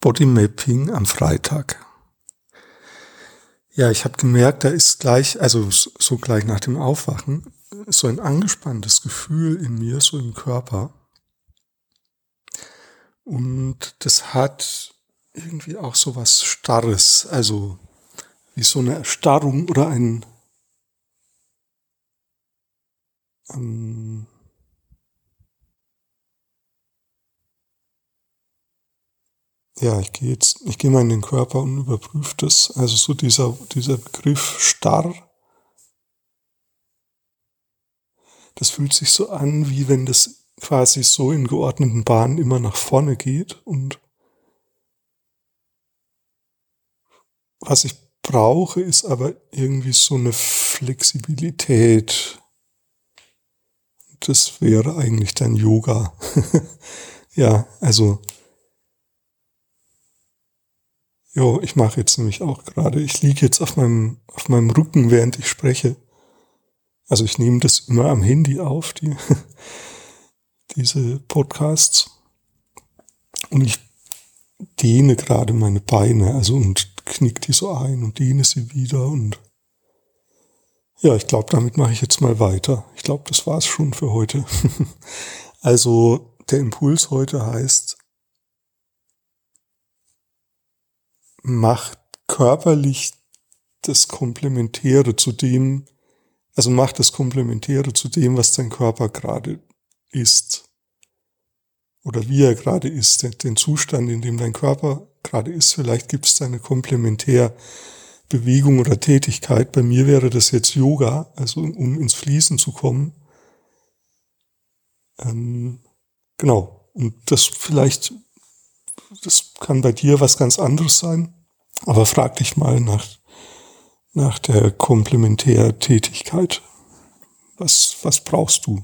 Bodymapping am Freitag. Ja, ich habe gemerkt, da ist gleich, also so gleich nach dem Aufwachen, so ein angespanntes Gefühl in mir, so im Körper. Und das hat irgendwie auch so was Starres, also wie so eine Erstarrung oder ein ähm, ja, ich gehe jetzt, ich gehe mal in den Körper und überprüfe das. Also so dieser, dieser Begriff starr. Das fühlt sich so an, wie wenn das quasi so in geordneten Bahnen immer nach vorne geht und was ich brauche, ist aber irgendwie so eine Flexibilität. Das wäre eigentlich dann Yoga. ja, also Jo, ich mache jetzt nämlich auch gerade. Ich liege jetzt auf meinem, auf meinem Rücken, während ich spreche. Also ich nehme das immer am Handy auf, die, diese Podcasts. Und ich dehne gerade meine Beine, also und knick die so ein und dehne sie wieder und ja, ich glaube, damit mache ich jetzt mal weiter. Ich glaube, das war's schon für heute. also der Impuls heute heißt, macht körperlich das Komplementäre zu dem, also macht das Komplementäre zu dem, was dein Körper gerade ist. Oder wie er gerade ist, den Zustand, in dem dein Körper gerade ist. Vielleicht gibt es da eine Komplementärbewegung oder Tätigkeit. Bei mir wäre das jetzt Yoga, also um ins Fließen zu kommen. Ähm, genau. Und das vielleicht, das kann bei dir was ganz anderes sein. Aber frag dich mal nach, nach der Komplementärtätigkeit. Was, was brauchst du?